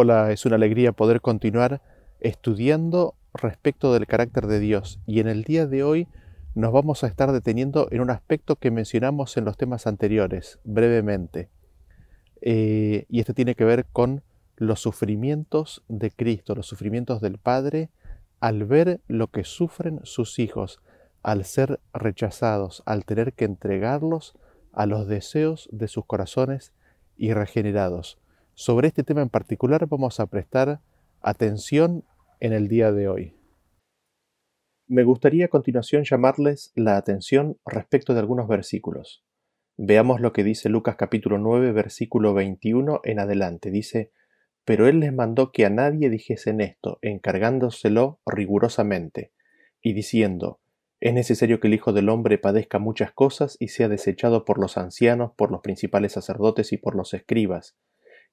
Hola, es una alegría poder continuar estudiando respecto del carácter de Dios y en el día de hoy nos vamos a estar deteniendo en un aspecto que mencionamos en los temas anteriores, brevemente. Eh, y este tiene que ver con los sufrimientos de Cristo, los sufrimientos del Padre al ver lo que sufren sus hijos, al ser rechazados, al tener que entregarlos a los deseos de sus corazones y regenerados. Sobre este tema en particular vamos a prestar atención en el día de hoy. Me gustaría a continuación llamarles la atención respecto de algunos versículos. Veamos lo que dice Lucas capítulo 9 versículo 21 en adelante. Dice, Pero él les mandó que a nadie dijesen esto, encargándoselo rigurosamente, y diciendo, Es necesario que el Hijo del Hombre padezca muchas cosas y sea desechado por los ancianos, por los principales sacerdotes y por los escribas,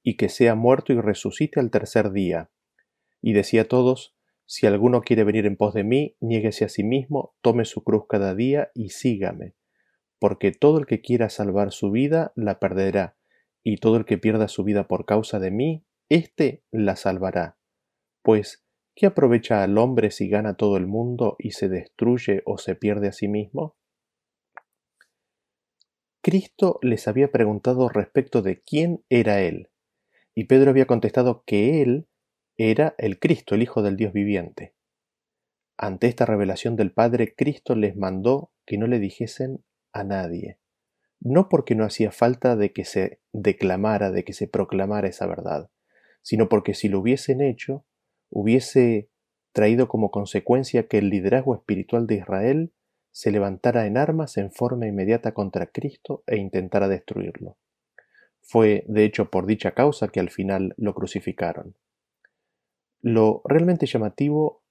y que sea muerto y resucite al tercer día. Y decía a todos, Si alguno quiere venir en pos de mí, niéguese a sí mismo, tome su cruz cada día y sígame. Porque todo el que quiera salvar su vida, la perderá, y todo el que pierda su vida por causa de mí, éste la salvará. Pues, ¿qué aprovecha al hombre si gana todo el mundo y se destruye o se pierde a sí mismo? Cristo les había preguntado respecto de quién era Él. Y Pedro había contestado que él era el Cristo, el Hijo del Dios viviente. Ante esta revelación del Padre, Cristo les mandó que no le dijesen a nadie, no porque no hacía falta de que se declamara, de que se proclamara esa verdad, sino porque si lo hubiesen hecho, hubiese traído como consecuencia que el liderazgo espiritual de Israel se levantara en armas en forma inmediata contra Cristo e intentara destruirlo. Fue, de hecho, por dicha causa que al final lo crucificaron. Lo realmente llamativo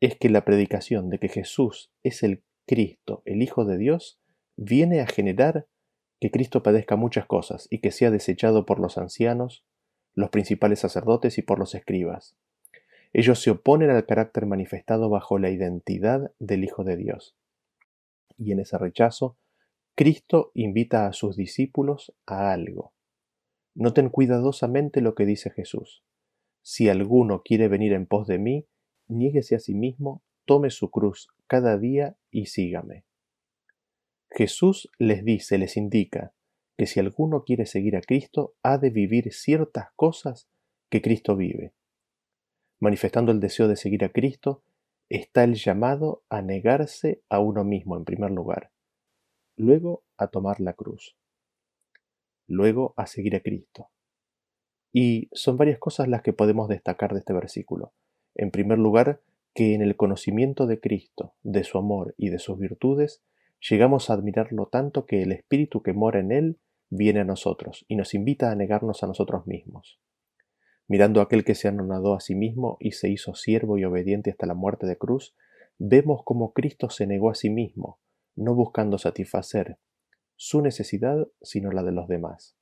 es que la predicación de que Jesús es el Cristo, el Hijo de Dios, viene a generar que Cristo padezca muchas cosas y que sea desechado por los ancianos, los principales sacerdotes y por los escribas. Ellos se oponen al carácter manifestado bajo la identidad del Hijo de Dios. Y en ese rechazo Cristo invita a sus discípulos a algo. Noten cuidadosamente lo que dice Jesús. Si alguno quiere venir en pos de mí, niéguese a sí mismo, tome su cruz cada día y sígame. Jesús les dice, les indica, que si alguno quiere seguir a Cristo, ha de vivir ciertas cosas que Cristo vive. Manifestando el deseo de seguir a Cristo, está el llamado a negarse a uno mismo en primer lugar luego a tomar la cruz, luego a seguir a Cristo. Y son varias cosas las que podemos destacar de este versículo. En primer lugar, que en el conocimiento de Cristo, de su amor y de sus virtudes, llegamos a admirarlo tanto que el Espíritu que mora en él viene a nosotros y nos invita a negarnos a nosotros mismos. Mirando a aquel que se anonadó a sí mismo y se hizo siervo y obediente hasta la muerte de cruz, vemos cómo Cristo se negó a sí mismo, no buscando satisfacer su necesidad, sino la de los demás.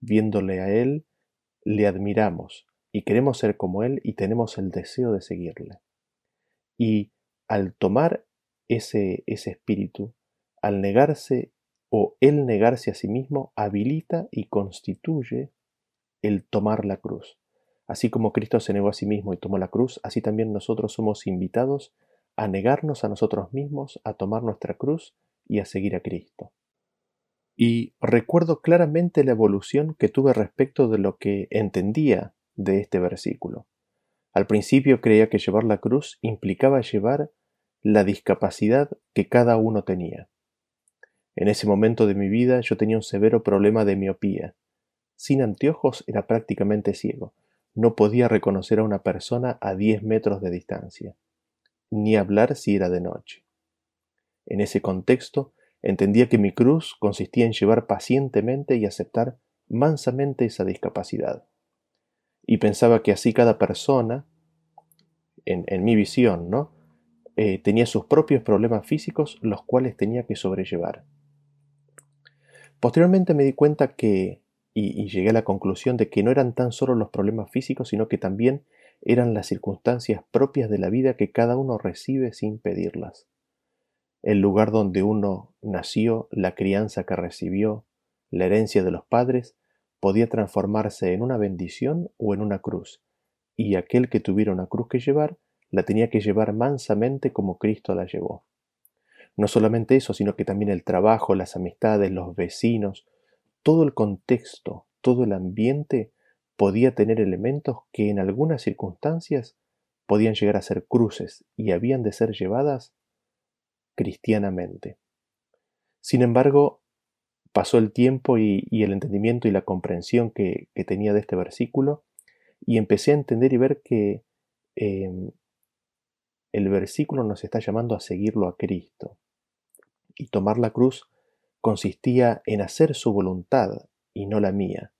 Viéndole a Él, le admiramos y queremos ser como Él y tenemos el deseo de seguirle. Y al tomar ese, ese espíritu, al negarse o Él negarse a sí mismo, habilita y constituye el tomar la cruz. Así como Cristo se negó a sí mismo y tomó la cruz, así también nosotros somos invitados a negarnos a nosotros mismos, a tomar nuestra cruz y a seguir a Cristo. Y recuerdo claramente la evolución que tuve respecto de lo que entendía de este versículo. Al principio creía que llevar la cruz implicaba llevar la discapacidad que cada uno tenía. En ese momento de mi vida yo tenía un severo problema de miopía. Sin anteojos era prácticamente ciego. No podía reconocer a una persona a diez metros de distancia ni hablar si era de noche. En ese contexto, entendía que mi cruz consistía en llevar pacientemente y aceptar mansamente esa discapacidad. Y pensaba que así cada persona, en, mi visión, ¿no? Eh, tenía sus propios problemas físicos los cuales tenía que sobrellevar. Posteriormente me di cuenta que, y llegué a la conclusión de que no eran tan solo los problemas físicos, sino que también eran las circunstancias propias de la vida que cada uno recibe sin pedirlas. El lugar donde uno nació, la crianza que recibió, la herencia de los padres, podía transformarse en una bendición o en una cruz, y aquel que tuviera una cruz que llevar, la tenía que llevar mansamente como Cristo la llevó. No solamente eso, sino que también el trabajo, las amistades, los vecinos, todo el contexto, todo el ambiente podía tener elementos que en algunas circunstancias podían llegar a ser cruces y habían de ser llevadas cristianamente. Sin embargo, pasó el tiempo y, el entendimiento y la comprensión que, tenía de este versículo y empecé a entender y ver que em, el versículo nos está llamando a seguirlo a Cristo. Y tomar la cruz consistía en hacer su voluntad y no la mía.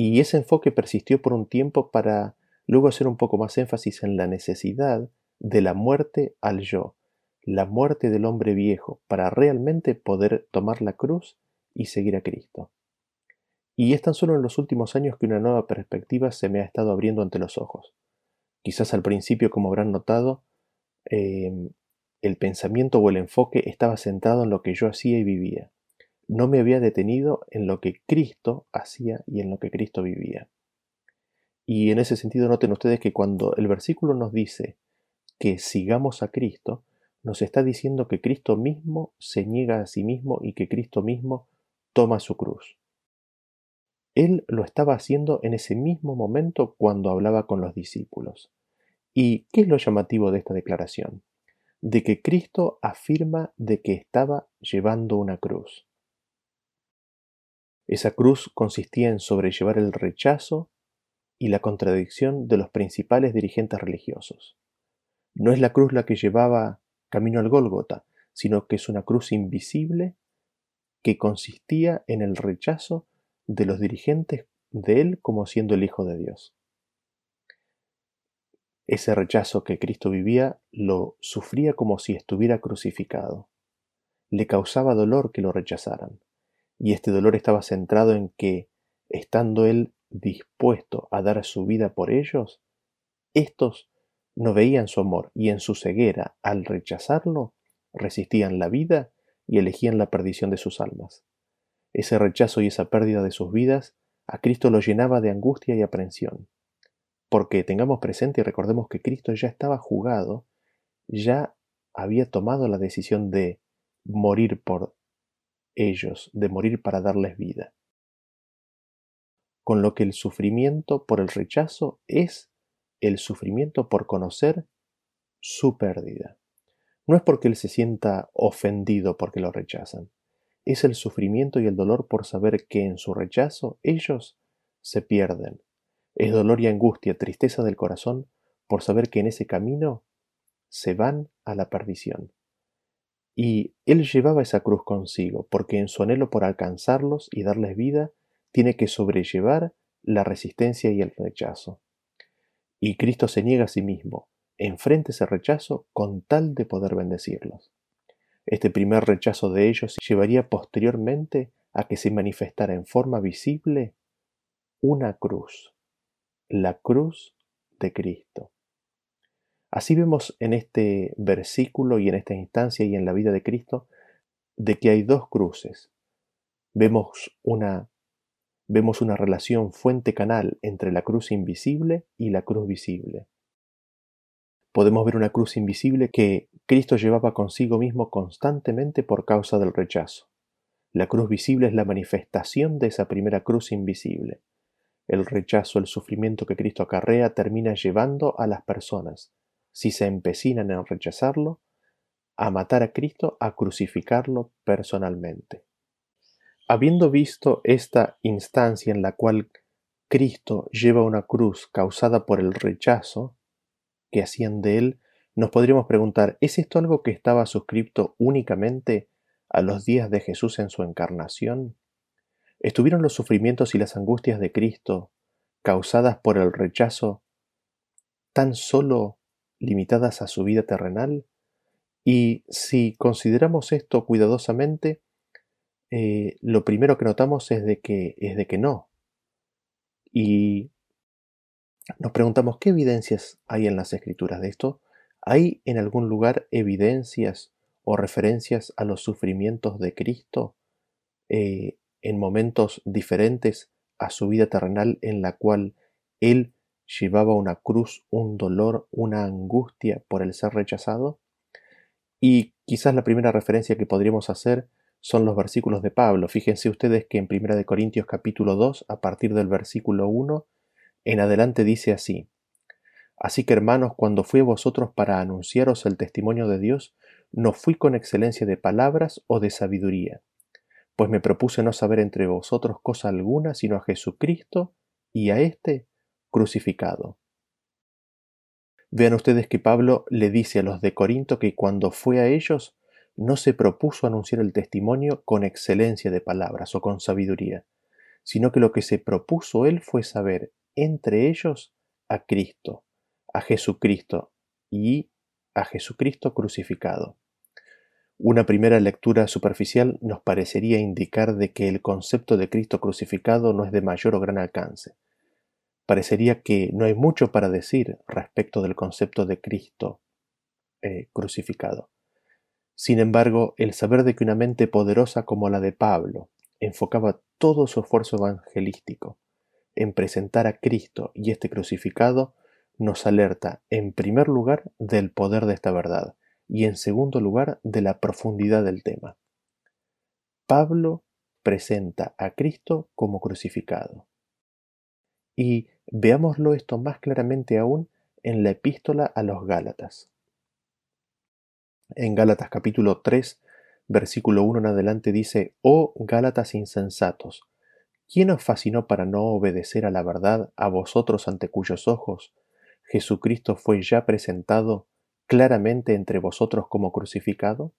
Y ese enfoque persistió por un tiempo para luego hacer un poco más énfasis en la necesidad de la muerte al yo, la muerte del hombre viejo, para realmente poder tomar la cruz y seguir a Cristo. Y es tan solo en los últimos años que una nueva perspectiva se me ha estado abriendo ante los ojos. Quizás al principio, como habrán notado, em, el pensamiento o el enfoque estaba centrado en lo que yo hacía y vivía. No me había detenido en lo que Cristo hacía y en lo que Cristo vivía. Y en ese sentido noten ustedes que cuando el versículo nos dice que sigamos a Cristo, nos está diciendo que Cristo mismo se niega a sí mismo y que Cristo mismo toma su cruz. Él lo estaba haciendo en ese mismo momento cuando hablaba con los discípulos. ¿Y qué es lo llamativo de esta declaración? De que Cristo afirma de que estaba llevando una cruz. Esa cruz consistía en sobrellevar el rechazo y la contradicción de los principales dirigentes religiosos. No es la cruz la que llevaba camino al Gólgota, sino que es una cruz invisible que consistía en el rechazo de los dirigentes de él como siendo el Hijo de Dios. Ese rechazo que Cristo vivía lo sufría como si estuviera crucificado. Le causaba dolor que lo rechazaran, y este dolor estaba centrado en que, estando él dispuesto a dar su vida por ellos, estos no veían su amor y en su ceguera, al rechazarlo, resistían la vida y elegían la perdición de sus almas. Ese rechazo y esa pérdida de sus vidas a Cristo lo llenaba de angustia y aprensión. Porque tengamos presente y recordemos que Cristo ya estaba jugado, ya había tomado la decisión de morir por ellos, de morir para darles vida. Con lo que el sufrimiento por el rechazo es el sufrimiento por conocer su pérdida. No es porque él se sienta ofendido porque lo rechazan. Es el sufrimiento y el dolor por saber que en su rechazo ellos se pierden. Es dolor y angustia, tristeza del corazón por saber que en ese camino se van a la perdición. Y él llevaba esa cruz consigo, porque en su anhelo por alcanzarlos y darles vida, tiene que sobrellevar la resistencia y el rechazo. Y Cristo se niega a sí mismo, enfrente ese rechazo con tal de poder bendecirlos. Este primer rechazo de ellos llevaría posteriormente a que se manifestara en forma visible una cruz, la cruz de Cristo. Así vemos en este versículo y en esta instancia y en la vida de Cristo de que hay dos cruces. Vemos una vemos una relación fuente-canal entre la cruz invisible y la cruz visible podemos ver una cruz invisible que Cristo llevaba consigo mismo constantemente por causa del rechazo. La cruz visible es la manifestación de esa primera cruz invisible. El rechazo, el sufrimiento que Cristo acarrea termina llevando a las personas, si se empecinan en rechazarlo, a matar a Cristo, a crucificarlo personalmente. Habiendo visto esta instancia en la cual Cristo lleva una cruz causada por el rechazo, que hacían de él, nos podríamos preguntar, ¿es esto algo que estaba suscripto únicamente a los días de Jesús en su encarnación? ¿Estuvieron los sufrimientos y las angustias de Cristo causadas por el rechazo tan solo limitadas a su vida terrenal? Y si consideramos esto cuidadosamente, eh, lo primero que notamos es de que, es de que no. Y nos preguntamos qué evidencias hay en las escrituras de esto. ¿Hay en algún lugar evidencias o referencias a los sufrimientos de Cristo eh, en momentos diferentes a su vida terrenal en la cual Él llevaba una cruz, un dolor, una angustia por el ser rechazado? Y quizás la primera referencia que podríamos hacer son los versículos de Pablo. Fíjense ustedes que en 1 Corintios capítulo 2, a partir del versículo 1, en adelante dice así, Así que hermanos, cuando fui a vosotros para anunciaros el testimonio de Dios, no fui con excelencia de palabras o de sabiduría, pues me propuse no saber entre vosotros cosa alguna sino a Jesucristo y a éste crucificado. Vean ustedes que Pablo le dice a los de Corinto que cuando fue a ellos no se propuso anunciar el testimonio con excelencia de palabras o con sabiduría, sino que lo que se propuso él fue saber entre ellos a Cristo, a Jesucristo y a Jesucristo crucificado. Una primera lectura superficial nos parecería indicar de que el concepto de Cristo crucificado no es de mayor o gran alcance. Parecería que no hay mucho para decir respecto del concepto de Cristo eh, crucificado. Sin embargo, el saber de que una mente poderosa como la de Pablo enfocaba todo su esfuerzo evangelístico en presentar a Cristo y este crucificado, nos alerta en primer lugar del poder de esta verdad y en segundo lugar de la profundidad del tema. Pablo presenta a Cristo como crucificado. Y veámoslo esto más claramente aún en la epístola a los Gálatas. En Gálatas capítulo 3, versículo 1 en adelante dice, Oh Gálatas insensatos, ¿quién os fascinó para no obedecer a la verdad a vosotros ante cuyos ojos Jesucristo fue ya presentado claramente entre vosotros como crucificado?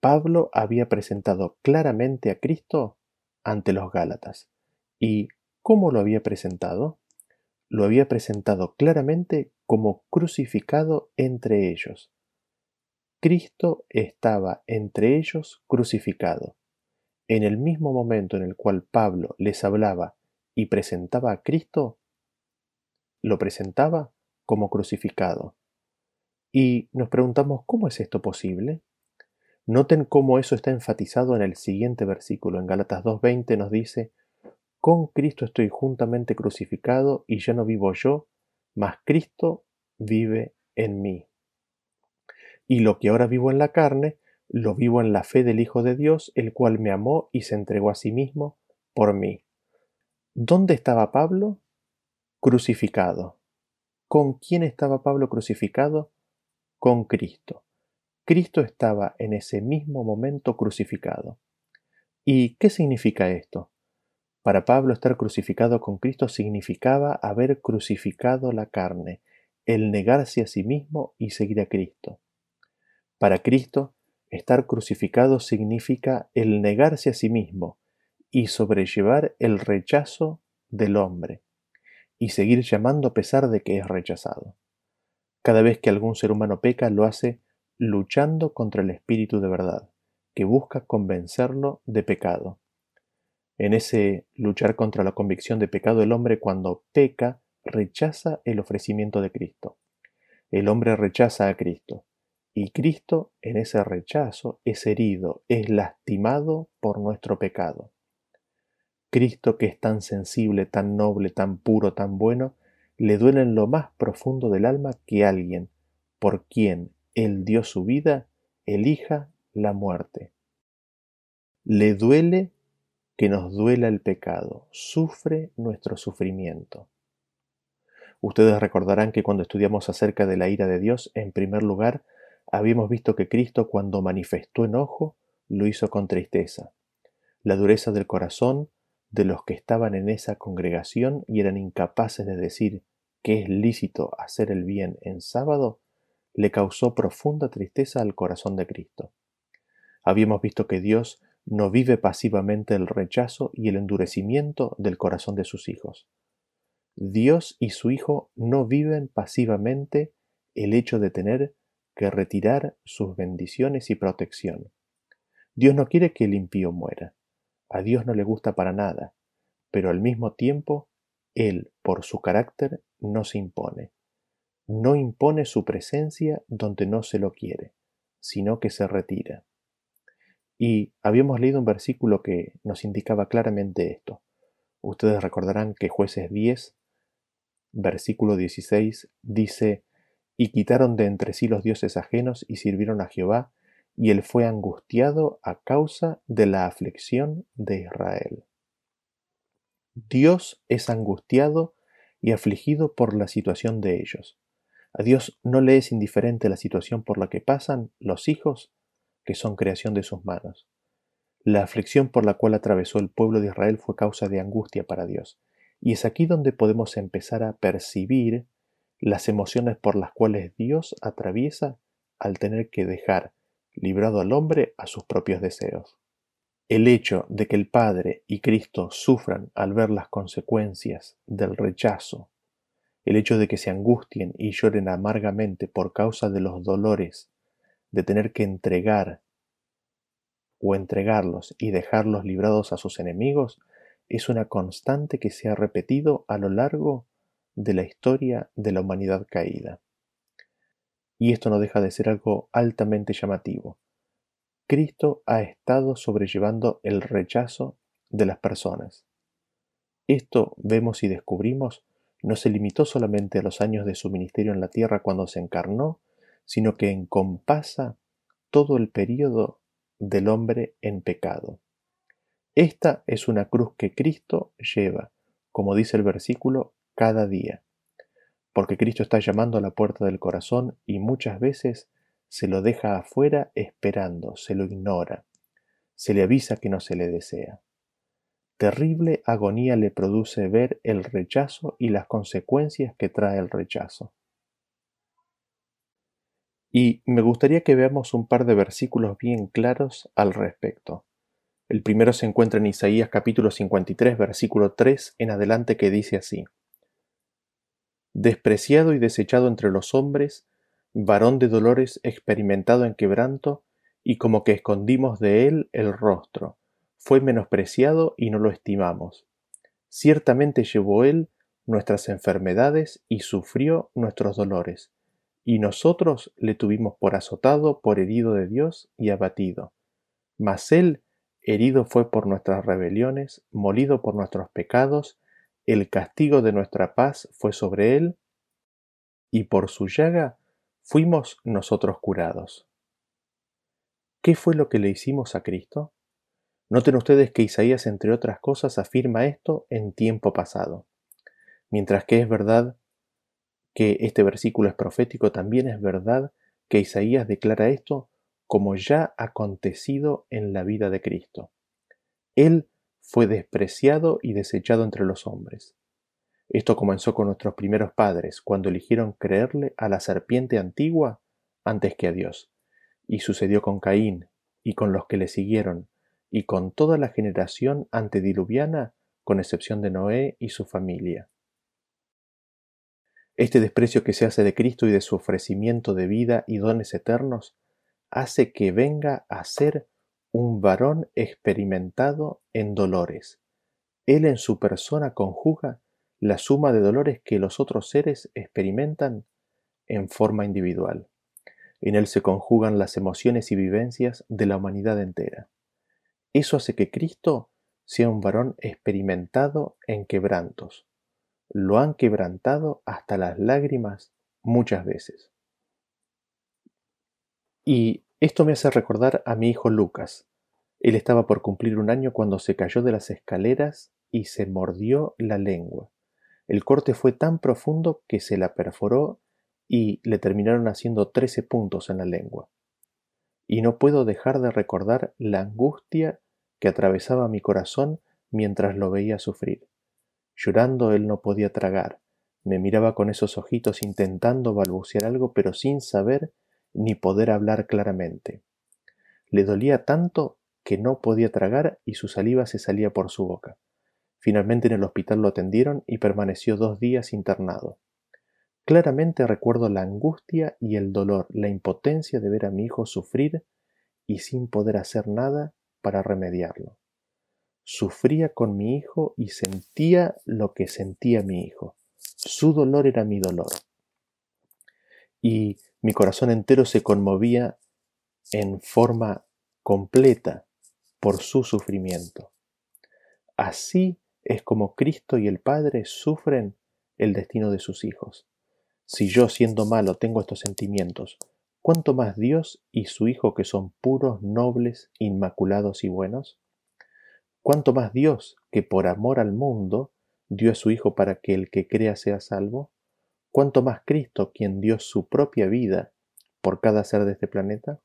Pablo había presentado claramente a Cristo ante los Gálatas. ¿Y cómo lo había presentado? Lo había presentado claramente como crucificado entre ellos. Cristo estaba entre ellos crucificado. En el mismo momento en el cual Pablo les hablaba y presentaba a Cristo, lo presentaba como crucificado. Y nos preguntamos, ¿cómo es esto posible? Noten cómo eso está enfatizado en el siguiente versículo. En Gálatas 2.20 nos dice, Con Cristo estoy juntamente crucificado y ya no vivo yo, mas Cristo vive en mí y lo que ahora vivo en la carne, lo vivo en la fe del Hijo de Dios, el cual me amó y se entregó a sí mismo por mí. ¿Dónde estaba Pablo? Crucificado. ¿Con quién estaba Pablo crucificado? Con Cristo. Cristo estaba en ese mismo momento crucificado. ¿Y qué significa esto? Para Pablo estar crucificado con Cristo significaba haber crucificado la carne, el negarse a sí mismo y seguir a Cristo. Para Cristo, estar crucificado significa el negarse a sí mismo y sobrellevar el rechazo del hombre, y seguir llamando a pesar de que es rechazado. Cada vez que algún ser humano peca, lo hace luchando contra el Espíritu de verdad, que busca convencerlo de pecado. En ese luchar contra la convicción de pecado, el hombre cuando peca rechaza el ofrecimiento de Cristo. El hombre rechaza a Cristo. Y Cristo en ese rechazo es herido, es lastimado por nuestro pecado. Cristo que es tan sensible, tan noble, tan puro, tan bueno, le duele en lo más profundo del alma que alguien, por quien Él dio su vida, elija la muerte. Le duele que nos duela el pecado, sufre nuestro sufrimiento. Ustedes recordarán que cuando estudiamos acerca de la ira de Dios, en primer lugar, Habíamos visto que Cristo cuando manifestó enojo lo hizo con tristeza. La dureza del corazón de los que estaban en esa congregación y eran incapaces de decir que es lícito hacer el bien en sábado, le causó profunda tristeza al corazón de Cristo. Habíamos visto que Dios no vive pasivamente el rechazo y el endurecimiento del corazón de sus hijos. Dios y su Hijo no viven pasivamente el hecho de tener que retirar sus bendiciones y protección. Dios no quiere que el impío muera. A Dios no le gusta para nada, pero al mismo tiempo, Él, por su carácter, no se impone. No impone su presencia donde no se lo quiere, sino que se retira. Y habíamos leído un versículo que nos indicaba claramente esto. Ustedes recordarán que jueces 10, versículo 16, dice, y quitaron de entre sí los dioses ajenos y sirvieron a Jehová, y él fue angustiado a causa de la aflicción de Israel. Dios es angustiado y afligido por la situación de ellos. A Dios no le es indiferente la situación por la que pasan los hijos, que son creación de sus manos. La aflicción por la cual atravesó el pueblo de Israel fue causa de angustia para Dios, y es aquí donde podemos empezar a percibir las emociones por las cuales Dios atraviesa al tener que dejar librado al hombre a sus propios deseos. El hecho de que el Padre y Cristo sufran al ver las consecuencias del rechazo, el hecho de que se angustien y lloren amargamente por causa de los dolores de tener que entregar o entregarlos y dejarlos librados a sus enemigos es una constante que se ha repetido a lo largo de la historia de la humanidad caída. Y esto no deja de ser algo altamente llamativo. Cristo ha estado sobrellevando el rechazo de las personas. Esto vemos y descubrimos no se limitó solamente a los años de su ministerio en la tierra cuando se encarnó, sino que encompasa todo el período del hombre en pecado. Esta es una cruz que Cristo lleva, como dice el versículo, cada día, porque Cristo está llamando a la puerta del corazón y muchas veces se lo deja afuera esperando, se lo ignora, se le avisa que no se le desea. Terrible agonía le produce ver el rechazo y las consecuencias que trae el rechazo. Y me gustaría que veamos un par de versículos bien claros al respecto. El primero se encuentra en Isaías capítulo 53, versículo 3 en adelante que dice así. Despreciado y desechado entre los hombres, varón de dolores experimentado en quebranto, y como que escondimos de él el rostro fue menospreciado y no lo estimamos. Ciertamente llevó él nuestras enfermedades y sufrió nuestros dolores, y nosotros le tuvimos por azotado, por herido de Dios y abatido. Mas él herido fue por nuestras rebeliones, molido por nuestros pecados, el castigo de nuestra paz fue sobre él, y por su llaga fuimos nosotros curados. ¿Qué fue lo que le hicimos a Cristo? Noten ustedes que Isaías, entre otras cosas, afirma esto en tiempo pasado. Mientras que es verdad que este versículo es profético, también es verdad que Isaías declara esto como ya acontecido en la vida de Cristo. Él fue despreciado y desechado entre los hombres. Esto comenzó con nuestros primeros padres, cuando eligieron creerle a la serpiente antigua antes que a Dios, y sucedió con Caín y con los que le siguieron, y con toda la generación antediluviana, con excepción de Noé y su familia. Este desprecio que se hace de Cristo y de su ofrecimiento de vida y dones eternos hace que venga a ser un varón experimentado en dolores. Él en su persona conjuga la suma de dolores que los otros seres experimentan en forma individual. En él se conjugan las emociones y vivencias de la humanidad entera. Eso hace que Cristo sea un varón experimentado en quebrantos. Lo han quebrantado hasta las lágrimas muchas veces. Y esto me hace recordar a mi hijo Lucas. Él estaba por cumplir un año cuando se cayó de las escaleras y se mordió la lengua. El corte fue tan profundo que se la perforó y le terminaron haciendo trece puntos en la lengua y no puedo dejar de recordar la angustia que atravesaba mi corazón mientras lo veía sufrir. Llorando él no podía tragar, me miraba con esos ojitos intentando balbucear algo pero sin saber ni poder hablar claramente. Le dolía tanto que no podía tragar y su saliva se salía por su boca. Finalmente en el hospital lo atendieron y permaneció dos días internado. Claramente recuerdo la angustia y el dolor, la impotencia de ver a mi hijo sufrir y sin poder hacer nada para remediarlo. Sufría con mi hijo y sentía lo que sentía mi hijo. Su dolor era mi dolor. Y mi corazón entero se conmovía en forma completa por su sufrimiento. Así es como Cristo y el Padre sufren el destino de sus hijos. Si yo siendo malo tengo estos sentimientos, ¿cuánto más Dios y su Hijo que son puros, nobles, inmaculados y buenos? ¿Cuánto más Dios que por amor al mundo dio a su Hijo para que el que crea sea salvo? ¿Cuánto más Cristo quien dio su propia vida por cada ser de este planeta?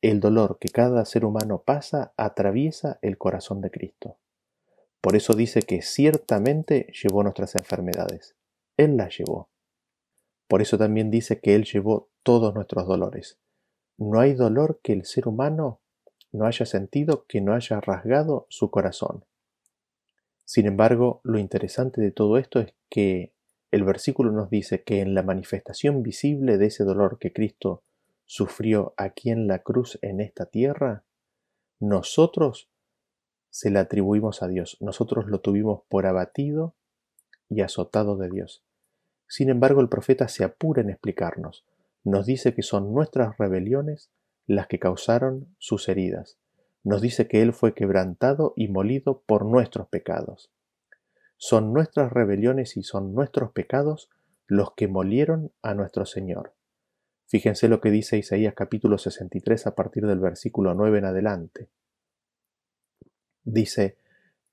El dolor que cada ser humano pasa atraviesa el corazón de Cristo. Por eso dice que ciertamente llevó nuestras enfermedades. Él las llevó. Por eso también dice que Él llevó todos nuestros dolores. No hay dolor que el ser humano no haya sentido que no haya rasgado su corazón. Sin embargo, lo interesante de todo esto es que el versículo nos dice que en la manifestación visible de ese dolor que Cristo sufrió aquí en la cruz en esta tierra, nosotros se le atribuimos a Dios, nosotros lo tuvimos por abatido y azotado de Dios. Sin embargo, el profeta se apura en explicarnos, nos dice que son nuestras rebeliones las que causaron sus heridas, nos dice que Él fue quebrantado y molido por nuestros pecados. Son nuestras rebeliones y son nuestros pecados los que molieron a nuestro Señor. Fíjense lo que dice Isaías capítulo 63 a partir del versículo 9 en adelante. Dice,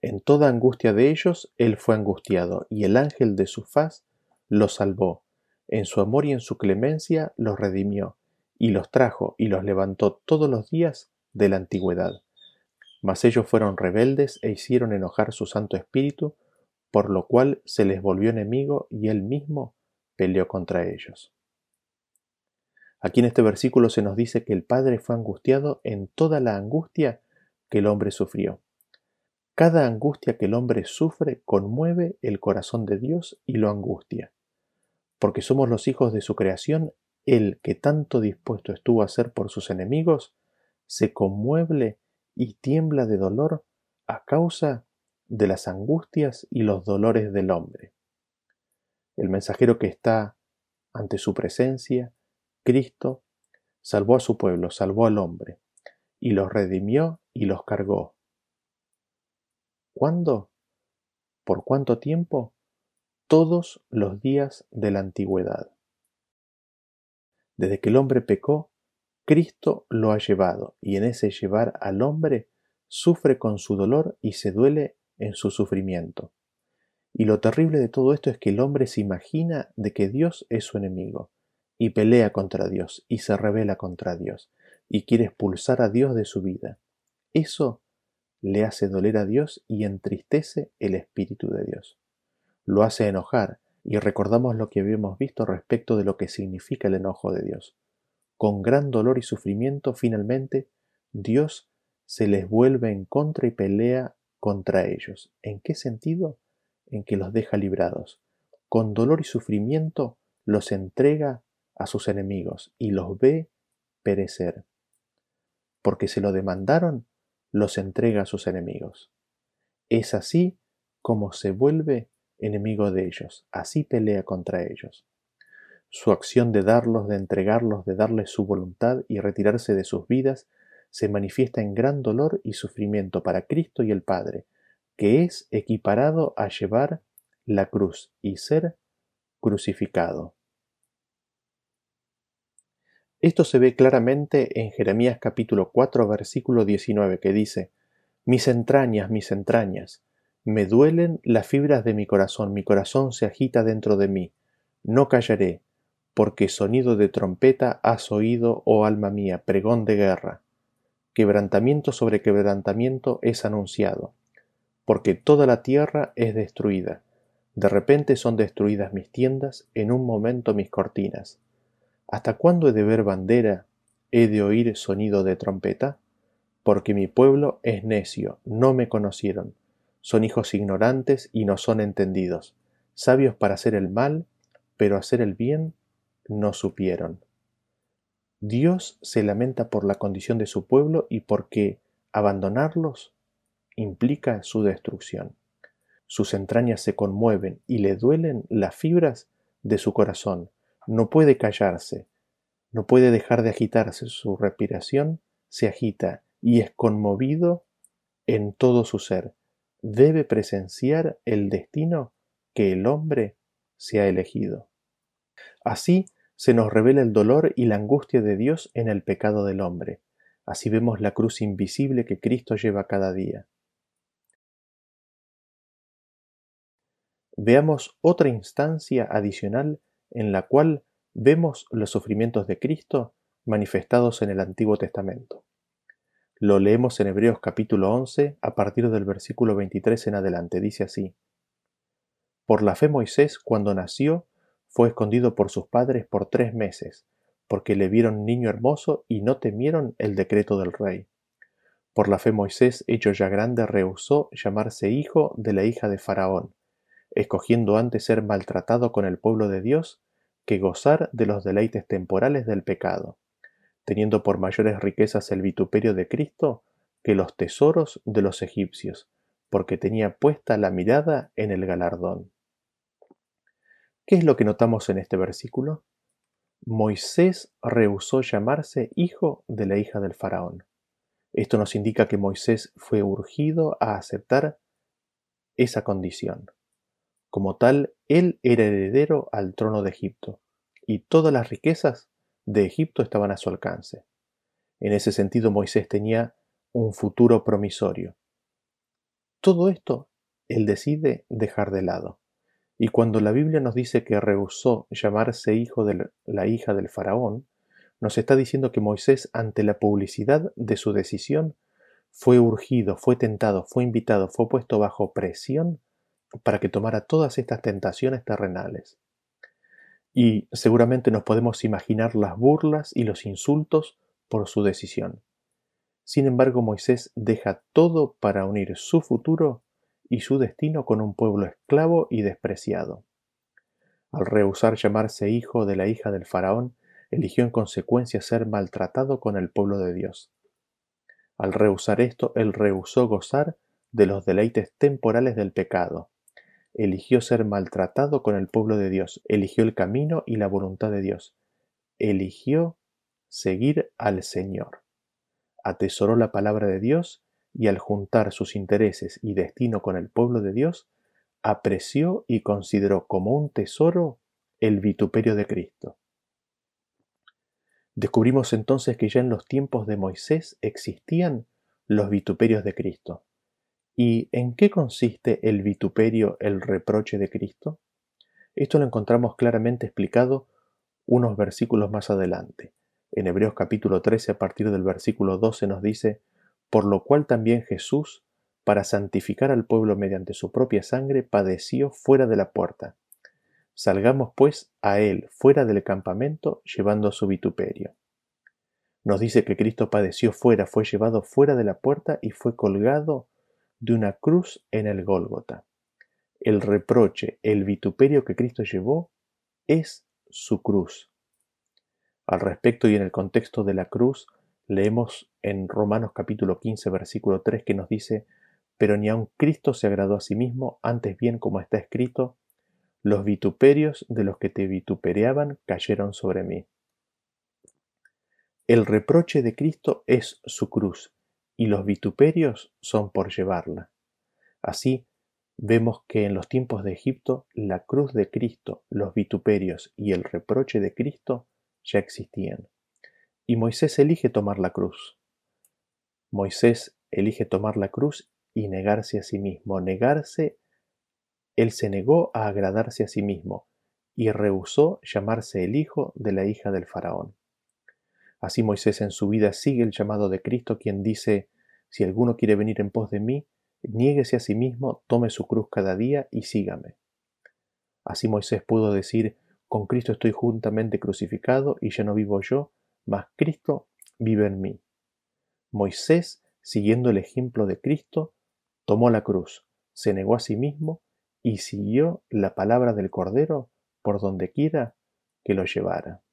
En toda angustia de ellos él fue angustiado, y el ángel de su faz los salvó. En su amor y en su clemencia los redimió, y los trajo y los levantó todos los días de la antigüedad. Mas ellos fueron rebeldes e hicieron enojar su Santo Espíritu, por lo cual se les volvió enemigo y él mismo peleó contra ellos. Aquí en este versículo se nos dice que el Padre fue angustiado en toda la angustia que el hombre sufrió. Cada angustia que el hombre sufre conmueve el corazón de Dios y lo angustia. Porque somos los hijos de su creación, el que tanto dispuesto estuvo a ser por sus enemigos, se conmueve y tiembla de dolor a causa de las angustias y los dolores del hombre. El mensajero que está ante su presencia Cristo salvó a su pueblo, salvó al hombre, y los redimió y los cargó. ¿Cuándo? ¿Por cuánto tiempo? Todos los días de la antigüedad. Desde que el hombre pecó, Cristo lo ha llevado, y en ese llevar al hombre sufre con su dolor y se duele en su sufrimiento. Y lo terrible de todo esto es que el hombre se imagina de que Dios es su enemigo, y pelea contra Dios y se revela contra Dios y quiere expulsar a Dios de su vida. Eso le hace doler a Dios y entristece el Espíritu de Dios. Lo hace enojar y recordamos lo que habíamos visto respecto de lo que significa el enojo de Dios. Con gran dolor y sufrimiento, finalmente, Dios se les vuelve en contra y pelea contra ellos. ¿En qué sentido? En que los deja librados. Con dolor y sufrimiento los entrega a sus enemigos y los ve perecer. Porque se lo demandaron, los entrega a sus enemigos. Es así como se vuelve enemigo de ellos, así pelea contra ellos. Su acción de darlos, de entregarlos, de darles su voluntad y retirarse de sus vidas, se manifiesta en gran dolor y sufrimiento para Cristo y el Padre, que es equiparado a llevar la cruz y ser crucificado. Esto se ve claramente en Jeremías capítulo 4 versículo 19 que dice, Mis entrañas, mis entrañas, me duelen las fibras de mi corazón, mi corazón se agita dentro de mí, no callaré, porque sonido de trompeta has oído, oh alma mía, pregón de guerra. Quebrantamiento sobre quebrantamiento es anunciado, porque toda la tierra es destruida. De repente son destruidas mis tiendas, en un momento mis cortinas. ¿Hasta cuándo he de ver bandera? ¿He de oír sonido de trompeta? Porque mi pueblo es necio, no me conocieron. Son hijos ignorantes y no son entendidos, sabios para hacer el mal, pero hacer el bien no supieron. Dios se lamenta por la condición de su pueblo y porque abandonarlos implica su destrucción. Sus entrañas se conmueven y le duelen las fibras de su corazón, no puede callarse, no puede dejar de agitarse, su respiración se agita y es conmovido en todo su ser. Debe presenciar el destino que el hombre se ha elegido. Así se nos revela el dolor y la angustia de Dios en el pecado del hombre. Así vemos la cruz invisible que Cristo lleva cada día. Veamos otra instancia adicional en la cual vemos los sufrimientos de Cristo manifestados en el Antiguo Testamento. Lo leemos en Hebreos capítulo 11 a partir del versículo 23 en adelante. Dice así, Por la fe Moisés, cuando nació, fue escondido por sus padres por tres meses, porque le vieron niño hermoso y no temieron el decreto del rey. Por la fe Moisés, hecho ya grande, rehusó llamarse hijo de la hija de Faraón, escogiendo antes ser maltratado con el pueblo de Dios que gozar de los deleites temporales del pecado, teniendo por mayores riquezas el vituperio de Cristo que los tesoros de los egipcios, porque tenía puesta la mirada en el galardón. ¿Qué es lo que notamos en este versículo? Moisés rehusó llamarse hijo de la hija del faraón. Esto nos indica que Moisés fue urgido a aceptar esa condición. Como tal, él era heredero al trono de Egipto, y todas las riquezas de Egipto estaban a su alcance. En ese sentido, Moisés tenía un futuro promisorio. Todo esto él decide dejar de lado. Y cuando la Biblia nos dice que rehusó llamarse hijo de la hija del faraón, nos está diciendo que Moisés, ante la publicidad de su decisión, fue urgido, fue tentado, fue invitado, fue puesto bajo presión para que tomara todas estas tentaciones terrenales. Y seguramente nos podemos imaginar las burlas y los insultos por su decisión. Sin embargo, Moisés deja todo para unir su futuro y su destino con un pueblo esclavo y despreciado. Al rehusar llamarse hijo de la hija del faraón, eligió en consecuencia ser maltratado con el pueblo de Dios. Al rehusar esto, él rehusó gozar de los deleites temporales del pecado, eligió ser maltratado con el pueblo de Dios, eligió el camino y la voluntad de Dios, eligió seguir al Señor. Atesoró la palabra de Dios y al juntar sus intereses y destino con el pueblo de Dios, apreció y consideró como un tesoro el vituperio de Cristo. Descubrimos entonces que ya en los tiempos de Moisés existían los vituperios de Cristo. ¿Y en qué consiste el vituperio, el reproche de Cristo? Esto lo encontramos claramente explicado unos versículos más adelante. En Hebreos capítulo 13 a partir del versículo 12 nos dice, por lo cual también Jesús, para santificar al pueblo mediante su propia sangre, padeció fuera de la puerta. Salgamos pues a él fuera del campamento llevando su vituperio. Nos dice que Cristo padeció fuera, fue llevado fuera de la puerta y fue colgado de una cruz en el Gólgota. El reproche, el vituperio que Cristo llevó es su cruz. Al respecto y en el contexto de la cruz, leemos en Romanos capítulo 15 versículo 3 que nos dice, pero ni aun Cristo se agradó a sí mismo, antes bien como está escrito, los vituperios de los que te vitupereaban cayeron sobre mí. El reproche de Cristo es su cruz, y los vituperios son por llevarla. Así, vemos que en los tiempos de Egipto la cruz de Cristo, los vituperios y el reproche de Cristo ya existían. Y Moisés elige tomar la cruz. Moisés elige tomar la cruz y negarse a sí mismo. Negarse, él se negó a agradarse a sí mismo y rehusó llamarse el hijo de la hija del faraón. Así Moisés en su vida sigue el llamado de Cristo, quien dice, si alguno quiere venir en pos de mí, niéguese a sí mismo, tome su cruz cada día y sígame. Así Moisés pudo decir, con Cristo estoy juntamente crucificado y ya no vivo yo, mas Cristo vive en mí. Moisés, siguiendo el ejemplo de Cristo, tomó la cruz, se negó a sí mismo y siguió la palabra del Cordero por donde quiera que lo llevara.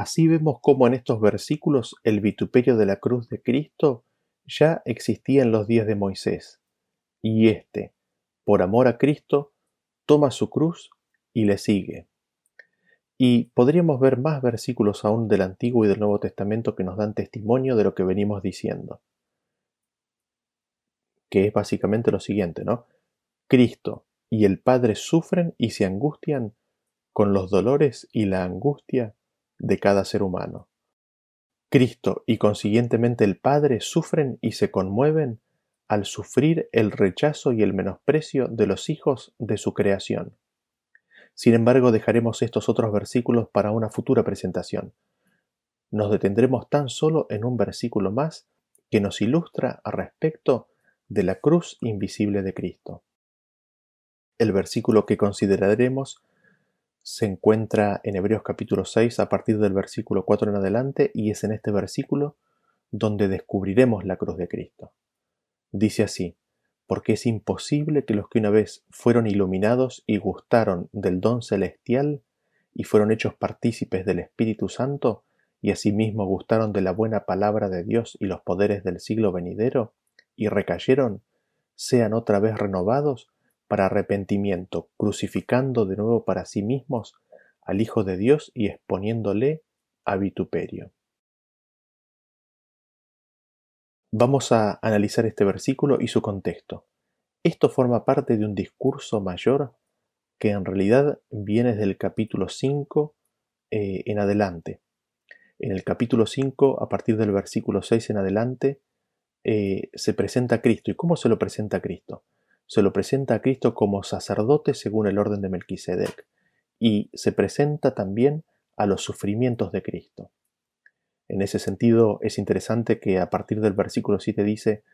Así vemos cómo en estos versículos el vituperio de la cruz de Cristo ya existía en los días de Moisés, y éste, por amor a Cristo, toma su cruz y le sigue. Y podríamos ver más versículos aún del Antiguo y del Nuevo Testamento que nos dan testimonio de lo que venimos diciendo. Que es básicamente lo siguiente, ¿no? Cristo y el Padre sufren y se angustian con los dolores y la angustia de cada ser humano. Cristo y consiguientemente el Padre sufren y se conmueven al sufrir el rechazo y el menosprecio de los hijos de su creación. Sin embargo, dejaremos estos otros versículos para una futura presentación. Nos detendremos tan solo en un versículo más que nos ilustra a respecto de la cruz invisible de Cristo. El versículo que consideraremos se encuentra en Hebreos capítulo 6 a partir del versículo 4 en adelante y es en este versículo donde descubriremos la cruz de Cristo. Dice así, porque es imposible que los que una vez fueron iluminados y gustaron del don celestial y fueron hechos partícipes del Espíritu Santo, y asimismo gustaron de la buena palabra de Dios y los poderes del siglo venidero, y recayeron, sean otra vez renovados para arrepentimiento, crucificando de nuevo para sí mismos al Hijo de Dios y exponiéndole a vituperio. Vamos a analizar este versículo y su contexto. Esto forma parte de un discurso mayor que en realidad viene desde el capítulo 5 eh, en adelante. En el capítulo 5, a partir del versículo 6 en adelante, eh, se presenta a Cristo. ¿Y cómo se lo presenta a Cristo? Se lo presenta a Cristo como sacerdote según el orden de Melquisedec. Y se presenta también a los sufrimientos de Cristo. En ese sentido, es interesante que a partir del versículo 7 dice,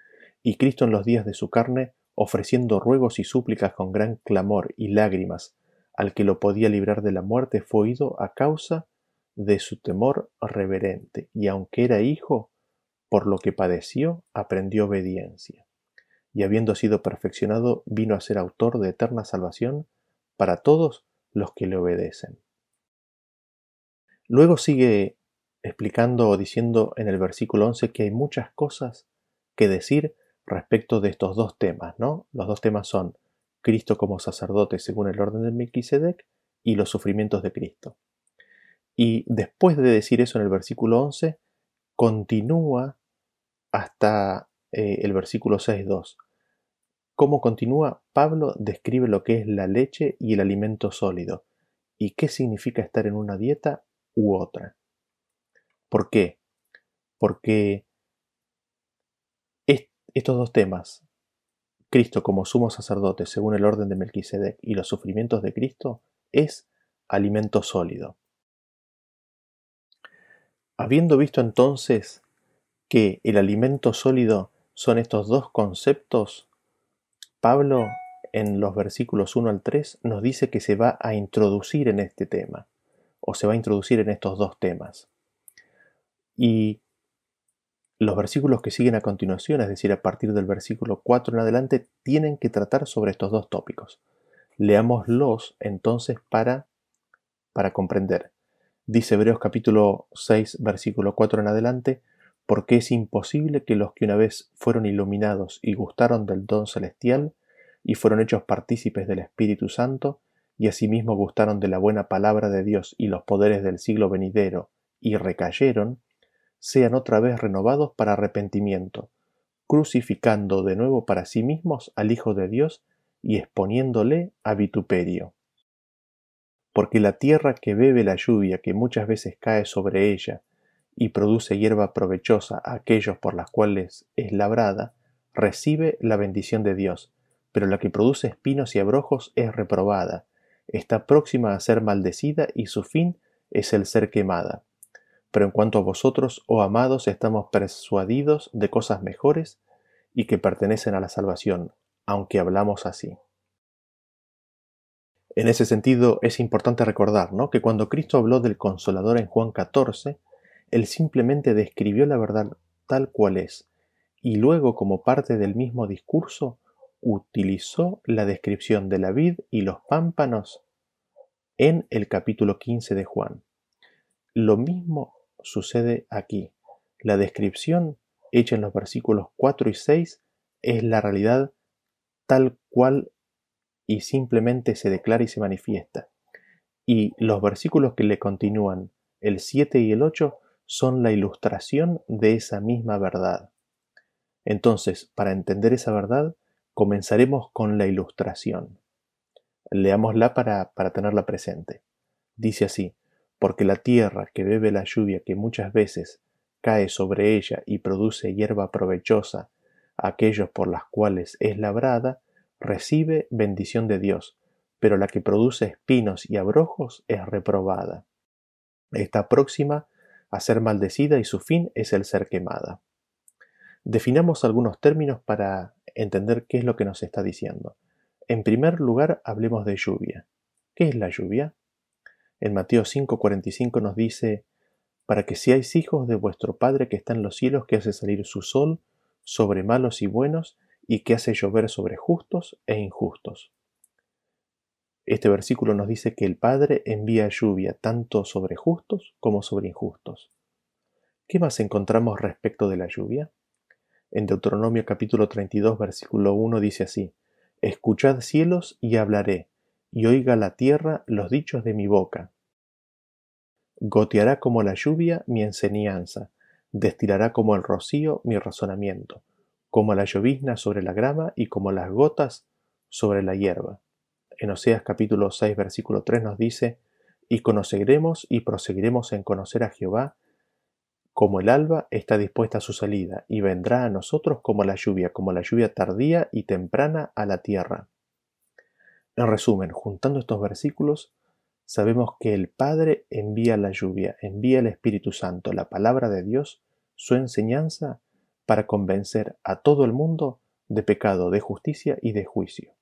y Cristo en los días de su carne, ofreciendo ruegos y súplicas con gran clamor y lágrimas, al que lo podía librar de la muerte, fue oído a causa de su temor reverente, y aunque era hijo, por lo que padeció, aprendió obediencia, y habiendo sido perfeccionado, vino a ser autor de eterna salvación para todos los que le obedecen. Luego sigue explicando o diciendo en el versículo 11 que hay muchas cosas que decir respecto de estos dos temas, ¿no? Los dos temas son Cristo como sacerdote según el orden de Melquisedec y los sufrimientos de Cristo. Y después de decir eso en el versículo 11, continúa hasta eh, el versículo 6.2. ¿Cómo continúa? Pablo describe lo que es la leche y el alimento sólido y qué significa estar en una dieta u otra. ¿Por qué? Porque estos dos temas, Cristo como sumo sacerdote según el orden de Melquisedec y los sufrimientos de Cristo, es alimento sólido. Habiendo visto entonces que el alimento sólido son estos dos conceptos, Pablo en los versículos 1 al 3 nos dice que se va a introducir en este tema, o se va a introducir en estos dos temas. Y los versículos que siguen a continuación, es decir, a partir del versículo 4 en adelante, tienen que tratar sobre estos dos tópicos. Leámoslos entonces para, para comprender. Dice Hebreos capítulo 6, versículo 4 en adelante, porque es imposible que los que una vez fueron iluminados y gustaron del don celestial, y fueron hechos partícipes del Espíritu Santo, y asimismo gustaron de la buena palabra de Dios y los poderes del siglo venidero, y recayeron, sean otra vez renovados para arrepentimiento, crucificando de nuevo para sí mismos al Hijo de Dios y exponiéndole a vituperio. Porque la tierra que bebe la lluvia que muchas veces cae sobre ella y produce hierba provechosa a aquellos por las cuales es labrada, recibe la bendición de Dios, pero la que produce espinos y abrojos es reprobada, está próxima a ser maldecida y su fin es el ser quemada. Pero en cuanto a vosotros, oh amados, estamos persuadidos de cosas mejores y que pertenecen a la salvación, aunque hablamos así. En ese sentido, es importante recordar ¿no? que cuando Cristo habló del Consolador en Juan 14, Él simplemente describió la verdad tal cual es, y luego, como parte del mismo discurso, utilizó la descripción de la vid y los pámpanos en el capítulo 15 de Juan. Lo mismo sucede aquí. La descripción hecha en los versículos 4 y 6 es la realidad tal cual y simplemente se declara y se manifiesta. Y los versículos que le continúan, el 7 y el 8, son la ilustración de esa misma verdad. Entonces, para entender esa verdad, comenzaremos con la ilustración. Leámosla para, para tenerla presente. Dice así, porque la tierra que bebe la lluvia que muchas veces cae sobre ella y produce hierba provechosa aquellos por las cuales es labrada, recibe bendición de Dios, pero la que produce espinos y abrojos es reprobada. Está próxima a ser maldecida y su fin es el ser quemada. Definamos algunos términos para entender qué es lo que nos está diciendo. En primer lugar, hablemos de lluvia. ¿Qué es la lluvia? En Mateo 5:45 nos dice, para que seáis hijos de vuestro Padre que está en los cielos, que hace salir su sol sobre malos y buenos, y que hace llover sobre justos e injustos. Este versículo nos dice que el Padre envía lluvia tanto sobre justos como sobre injustos. ¿Qué más encontramos respecto de la lluvia? En Deuteronomio capítulo 32 versículo 1 dice así, Escuchad cielos y hablaré, y oiga la tierra los dichos de mi boca. Goteará como la lluvia mi enseñanza, destilará como el rocío mi razonamiento, como la llovizna sobre la grama y como las gotas sobre la hierba en Oseas capítulo 6 versículo 3 nos dice, y conoceremos y proseguiremos en conocer a Jehová, como el alba está dispuesta a su salida, y vendrá a nosotros como la lluvia, como la lluvia tardía y temprana a la tierra. En resumen, juntando estos versículos, sabemos que el Padre envía la lluvia, envía el Espíritu Santo, la palabra de Dios, su enseñanza, para convencer a todo el mundo de pecado, de justicia y de juicio.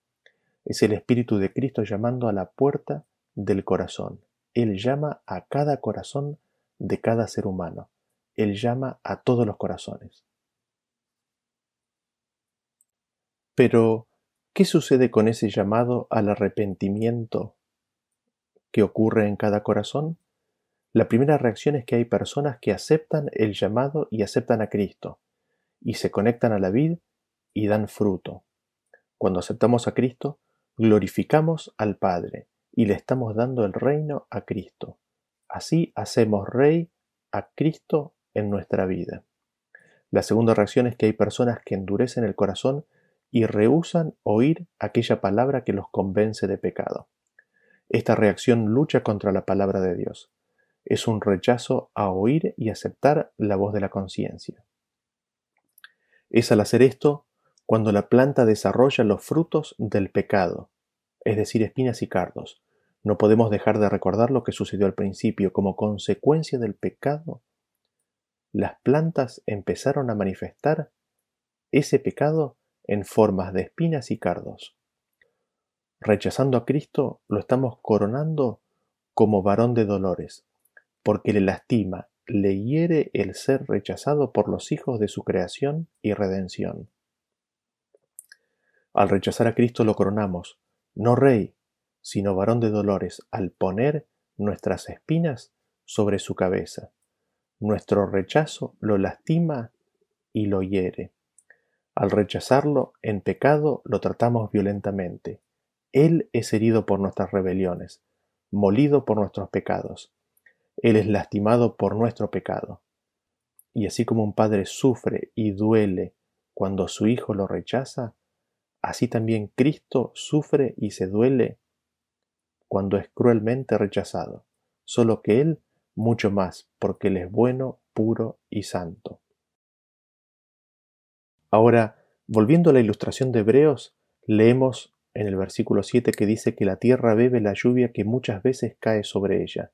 Es el Espíritu de Cristo llamando a la puerta del corazón. Él llama a cada corazón de cada ser humano. Él llama a todos los corazones. Pero, ¿qué sucede con ese llamado al arrepentimiento que ocurre en cada corazón? La primera reacción es que hay personas que aceptan el llamado y aceptan a Cristo, y se conectan a la vid y dan fruto. Cuando aceptamos a Cristo, glorificamos al Padre y le estamos dando el reino a Cristo. Así hacemos rey a Cristo en nuestra vida. La segunda reacción es que hay personas que endurecen el corazón y rehusan oír aquella palabra que los convence de pecado. Esta reacción lucha contra la palabra de Dios. Es un rechazo a oír y aceptar la voz de la conciencia. Es al hacer esto cuando la planta desarrolla los frutos del pecado, es decir, espinas y cardos. No podemos dejar de recordar lo que sucedió al principio. Como consecuencia del pecado, las plantas empezaron a manifestar ese pecado en formas de espinas y cardos. Rechazando a Cristo, lo estamos coronando como varón de dolores, porque le lastima, le hiere el ser rechazado por los hijos de su creación y redención. Al rechazar a Cristo lo coronamos, no rey, sino varón de dolores, al poner nuestras espinas sobre su cabeza. Nuestro rechazo lo lastima y lo hiere. Al rechazarlo en pecado lo tratamos violentamente. Él es herido por nuestras rebeliones, molido por nuestros pecados. Él es lastimado por nuestro pecado. Y así como un padre sufre y duele cuando su hijo lo rechaza, Así también Cristo sufre y se duele cuando es cruelmente rechazado, solo que Él mucho más, porque Él es bueno, puro y santo. Ahora, volviendo a la ilustración de Hebreos, leemos en el versículo 7 que dice que la tierra bebe la lluvia que muchas veces cae sobre ella,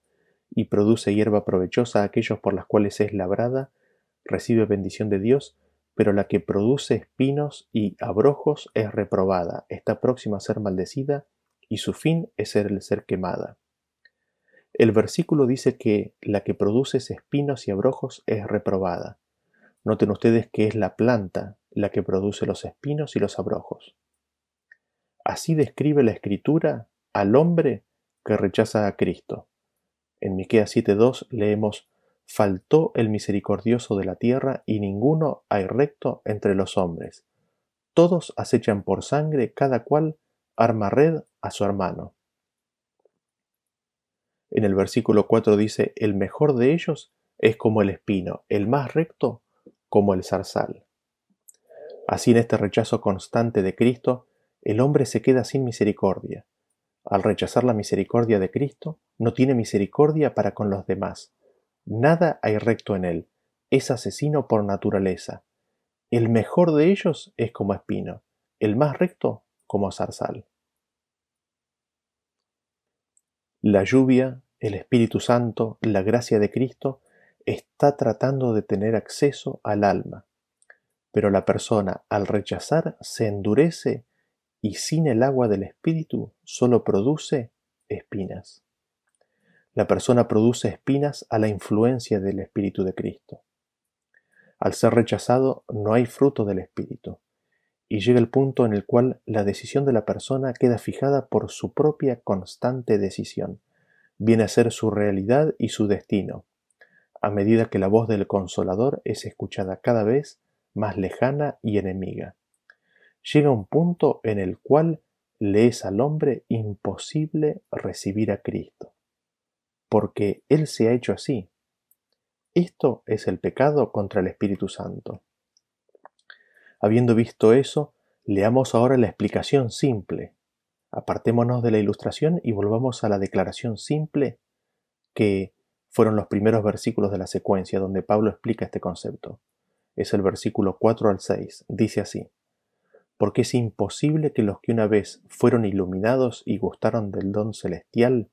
y produce hierba provechosa a aquellos por las cuales es labrada, recibe bendición de Dios, pero la que produce espinos y abrojos es reprobada, está próxima a ser maldecida, y su fin es ser el ser quemada. El versículo dice que la que produce espinos y abrojos es reprobada. Noten ustedes que es la planta la que produce los espinos y los abrojos. Así describe la escritura al hombre que rechaza a Cristo. En Miqueas 7:2 leemos faltó el misericordioso de la tierra, y ninguno hay recto entre los hombres. Todos acechan por sangre, cada cual arma red a su hermano. En el versículo 4 dice, el mejor de ellos es como el espino, el más recto como el zarzal. Así en este rechazo constante de Cristo, el hombre se queda sin misericordia. Al rechazar la misericordia de Cristo, no tiene misericordia para con los demás. Nada hay recto en él. Es asesino por naturaleza. El mejor de ellos es como espino, el más recto como zarzal. La lluvia, el Espíritu Santo, la gracia de Cristo está tratando de tener acceso al alma, pero la persona al rechazar se endurece y sin el agua del Espíritu solo produce espinas. La persona produce espinas a la influencia del Espíritu de Cristo. Al ser rechazado no hay fruto del Espíritu, y llega el punto en el cual la decisión de la persona queda fijada por su propia constante decisión, viene a ser su realidad y su destino, a medida que la voz del consolador es escuchada cada vez más lejana y enemiga. Llega un punto en el cual le es al hombre imposible recibir a Cristo, porque Él se ha hecho así. Esto es el pecado contra el Espíritu Santo. Habiendo visto eso, leamos ahora la explicación simple. Apartémonos de la ilustración y volvamos a la declaración simple que fueron los primeros versículos de la secuencia donde Pablo explica este concepto. Es el versículo 4 al 6. Dice así, porque es imposible que los que una vez fueron iluminados y gustaron del don celestial,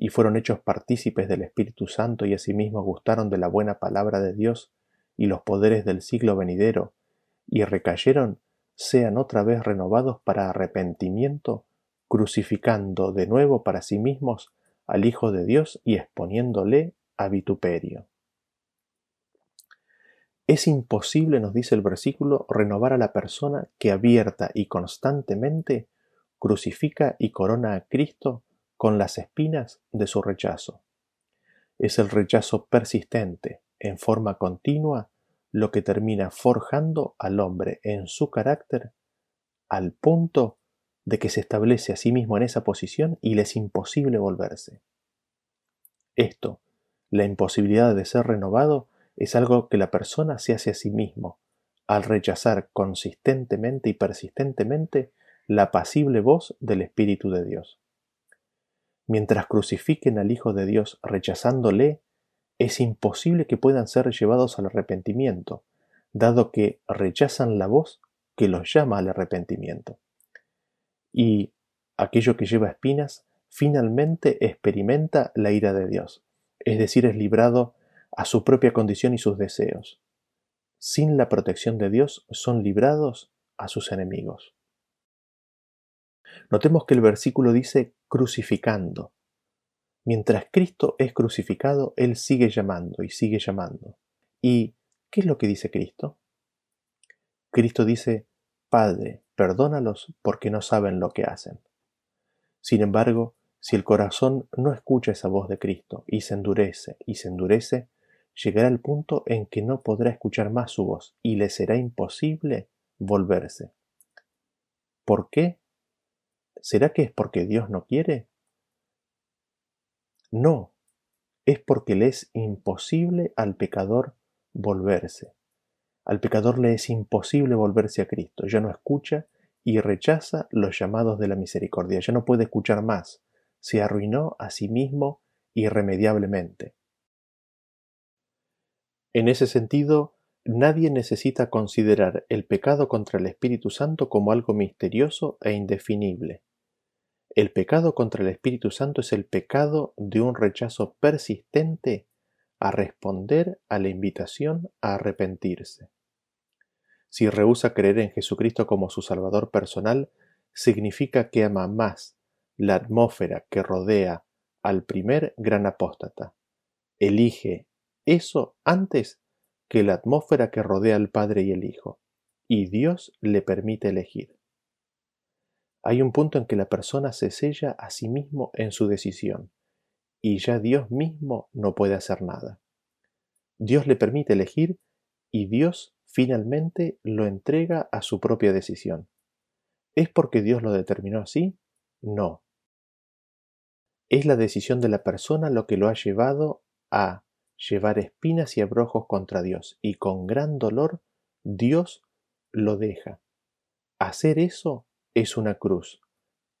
y fueron hechos partícipes del Espíritu Santo y asimismo gustaron de la buena palabra de Dios y los poderes del siglo venidero, y recayeron, sean otra vez renovados para arrepentimiento, crucificando de nuevo para sí mismos al Hijo de Dios y exponiéndole a vituperio. Es imposible, nos dice el versículo, renovar a la persona que abierta y constantemente crucifica y corona a Cristo con las espinas de su rechazo. Es el rechazo persistente, en forma continua, lo que termina forjando al hombre en su carácter al punto de que se establece a sí mismo en esa posición y le es imposible volverse. Esto, la imposibilidad de ser renovado, es algo que la persona se hace a sí mismo, al rechazar consistentemente y persistentemente la apacible voz del Espíritu de Dios. Mientras crucifiquen al Hijo de Dios rechazándole, es imposible que puedan ser llevados al arrepentimiento, dado que rechazan la voz que los llama al arrepentimiento y aquello que lleva espinas finalmente experimenta la ira de Dios, es decir, es librado a su propia condición y sus deseos. Sin la protección de Dios son librados a sus enemigos. Notemos que el versículo dice crucificando. Mientras Cristo es crucificado, Él sigue llamando y sigue llamando. ¿Y qué es lo que dice Cristo? Cristo dice, Padre, perdónalos porque no saben lo que hacen. Sin embargo, si el corazón no escucha esa voz de Cristo y se endurece y se endurece, llegará el punto en que no podrá escuchar más su voz y le será imposible volverse. ¿Por qué? ¿Será que es porque Dios no quiere? No, es porque le es imposible al pecador volverse. Al pecador le es imposible volverse a Cristo, ya no escucha y rechaza los llamados de la misericordia, ya no puede escuchar más, se arruinó a sí mismo irremediablemente. En ese sentido, nadie necesita considerar el pecado contra el Espíritu Santo como algo misterioso e indefinible. El pecado contra el Espíritu Santo es el pecado de un rechazo persistente a responder a la invitación a arrepentirse. Si rehúsa creer en Jesucristo como su Salvador personal, significa que ama más la atmósfera que rodea al primer gran apóstata. Elige eso antes que la atmósfera que rodea al Padre y el Hijo, y Dios le permite elegir. Hay un punto en que la persona se sella a sí mismo en su decisión, y ya Dios mismo no puede hacer nada. Dios le permite elegir y Dios finalmente lo entrega a su propia decisión. ¿Es porque Dios lo determinó así? No. Es la decisión de la persona lo que lo ha llevado a llevar espinas y abrojos contra Dios, y con gran dolor Dios lo deja. Hacer eso es una cruz.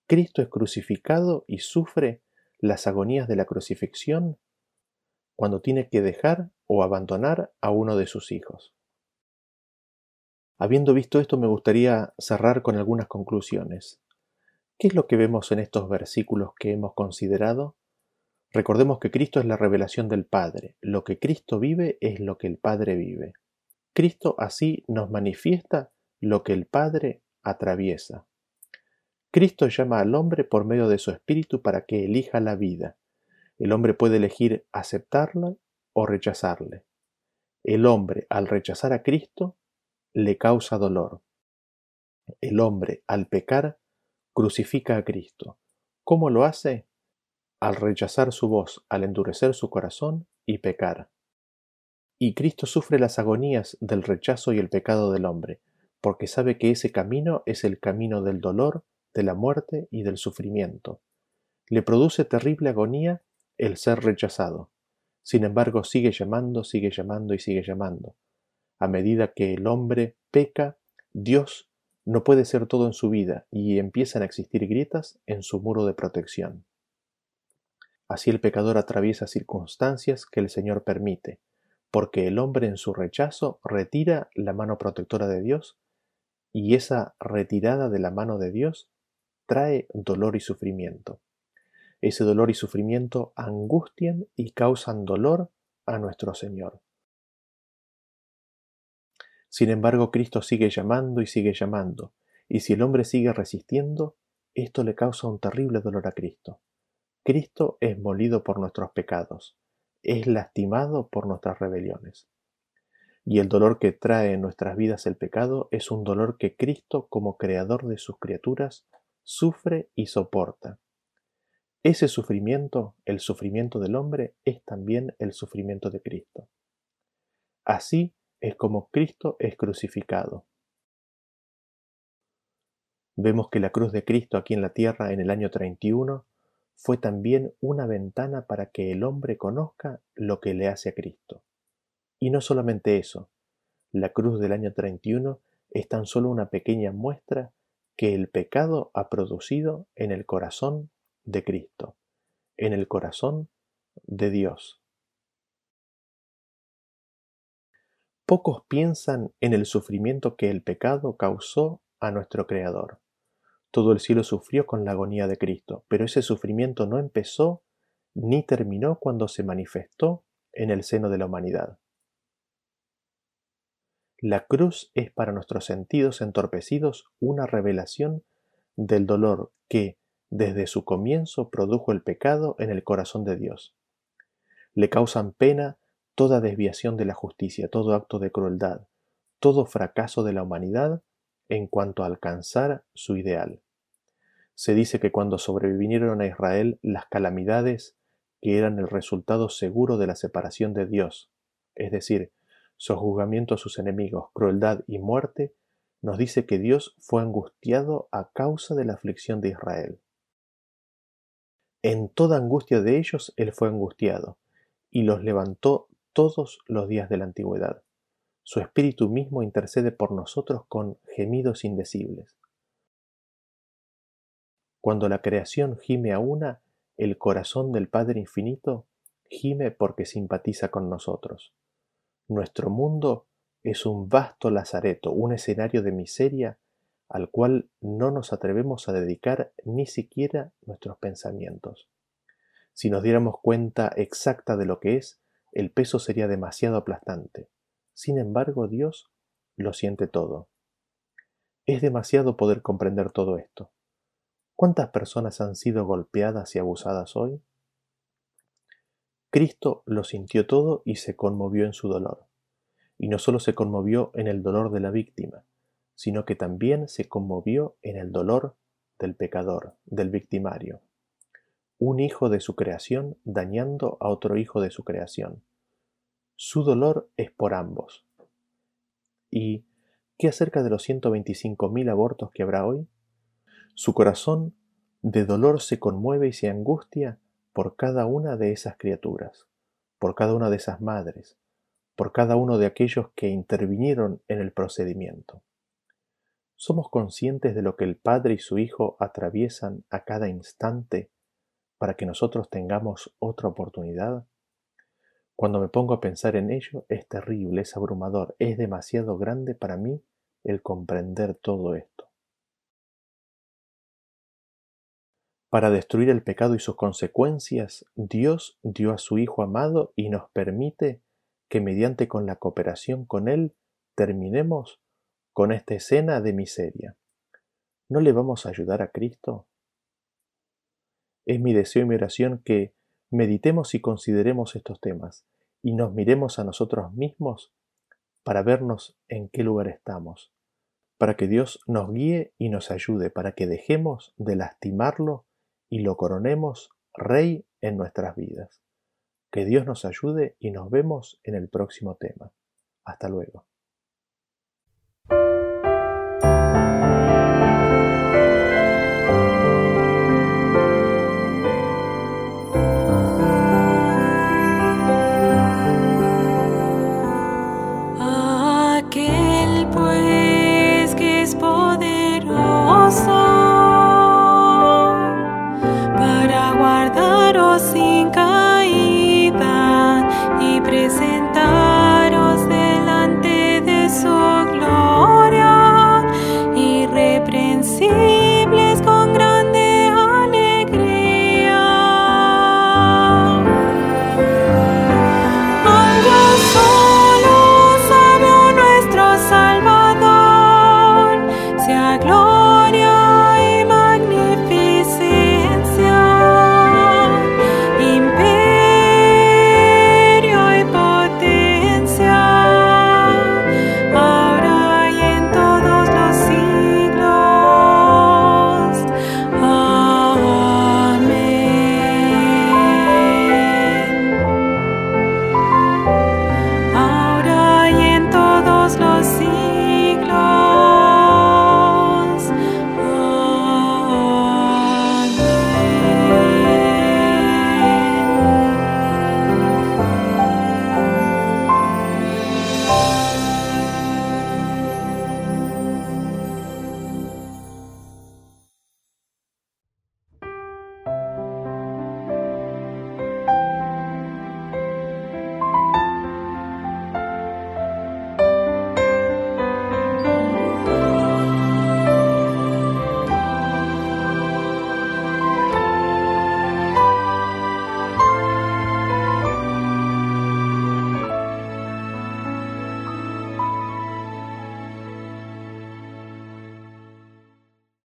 Cristo es crucificado y sufre las agonías de la crucifixión cuando tiene que dejar o abandonar a uno de sus hijos. Habiendo visto esto, me gustaría cerrar con algunas conclusiones. ¿Qué es lo que vemos en estos versículos que hemos considerado? Recordemos que Cristo es la revelación del Padre. Lo que Cristo vive es lo que el Padre vive. Cristo así nos manifiesta lo que el Padre atraviesa. Cristo llama al hombre por medio de su Espíritu para que elija la vida. El hombre puede elegir aceptarla o rechazarle. El hombre, al rechazar a Cristo, le causa dolor. El hombre, al pecar, crucifica a Cristo. ¿Cómo lo hace? Al rechazar su voz, al endurecer su corazón y pecar. Y Cristo sufre las agonías del rechazo y el pecado del hombre, porque sabe que ese camino es el camino del dolor, de la muerte y del sufrimiento. Le produce terrible agonía el ser rechazado. Sin embargo, sigue llamando, sigue llamando y sigue llamando. A medida que el hombre peca, Dios no puede ser todo en su vida y empiezan a existir grietas en su muro de protección. Así el pecador atraviesa circunstancias que el Señor permite, porque el hombre en su rechazo retira la mano protectora de Dios y esa retirada de la mano de Dios trae dolor y sufrimiento. Ese dolor y sufrimiento angustian y causan dolor a nuestro Señor. Sin embargo, Cristo sigue llamando y sigue llamando, y si el hombre sigue resistiendo, esto le causa un terrible dolor a Cristo. Cristo es molido por nuestros pecados, es lastimado por nuestras rebeliones. Y el dolor que trae en nuestras vidas el pecado es un dolor que Cristo, como creador de sus criaturas, sufre y soporta. Ese sufrimiento, el sufrimiento del hombre, es también el sufrimiento de Cristo. Así es como Cristo es crucificado. Vemos que la cruz de Cristo aquí en la tierra en el año 31 fue también una ventana para que el hombre conozca lo que le hace a Cristo. Y no solamente eso, la cruz del año 31 es tan solo una pequeña muestra que el pecado ha producido en el corazón de Cristo, en el corazón de Dios. Pocos piensan en el sufrimiento que el pecado causó a nuestro Creador. Todo el cielo sufrió con la agonía de Cristo, pero ese sufrimiento no empezó ni terminó cuando se manifestó en el seno de la humanidad. La cruz es para nuestros sentidos entorpecidos una revelación del dolor que, desde su comienzo, produjo el pecado en el corazón de Dios. Le causan pena toda desviación de la justicia, todo acto de crueldad, todo fracaso de la humanidad en cuanto a alcanzar su ideal. Se dice que cuando sobrevinieron a Israel las calamidades que eran el resultado seguro de la separación de Dios, es decir, sojuzgamiento a sus enemigos, crueldad y muerte, nos dice que Dios fue angustiado a causa de la aflicción de Israel. En toda angustia de ellos Él fue angustiado, y los levantó todos los días de la antigüedad. Su Espíritu mismo intercede por nosotros con gemidos indecibles. Cuando la creación gime a una, el corazón del Padre Infinito gime porque simpatiza con nosotros. Nuestro mundo es un vasto lazareto, un escenario de miseria al cual no nos atrevemos a dedicar ni siquiera nuestros pensamientos. Si nos diéramos cuenta exacta de lo que es, el peso sería demasiado aplastante. Sin embargo, Dios lo siente todo. Es demasiado poder comprender todo esto. ¿Cuántas personas han sido golpeadas y abusadas hoy? Cristo lo sintió todo y se conmovió en su dolor. Y no solo se conmovió en el dolor de la víctima, sino que también se conmovió en el dolor del pecador, del victimario. Un hijo de su creación dañando a otro hijo de su creación. Su dolor es por ambos. ¿Y qué acerca de los 125.000 abortos que habrá hoy? Su corazón de dolor se conmueve y se angustia por cada una de esas criaturas, por cada una de esas madres, por cada uno de aquellos que intervinieron en el procedimiento. ¿Somos conscientes de lo que el Padre y su Hijo atraviesan a cada instante para que nosotros tengamos otra oportunidad? Cuando me pongo a pensar en ello, es terrible, es abrumador, es demasiado grande para mí el comprender todo esto. Para destruir el pecado y sus consecuencias, Dios dio a su Hijo amado y nos permite que mediante con la cooperación con Él terminemos con esta escena de miseria. ¿No le vamos a ayudar a Cristo? Es mi deseo y mi oración que meditemos y consideremos estos temas y nos miremos a nosotros mismos para vernos en qué lugar estamos, para que Dios nos guíe y nos ayude, para que dejemos de lastimarlo y lo coronemos Rey en nuestras vidas. Que Dios nos ayude y nos vemos en el próximo tema. Hasta luego.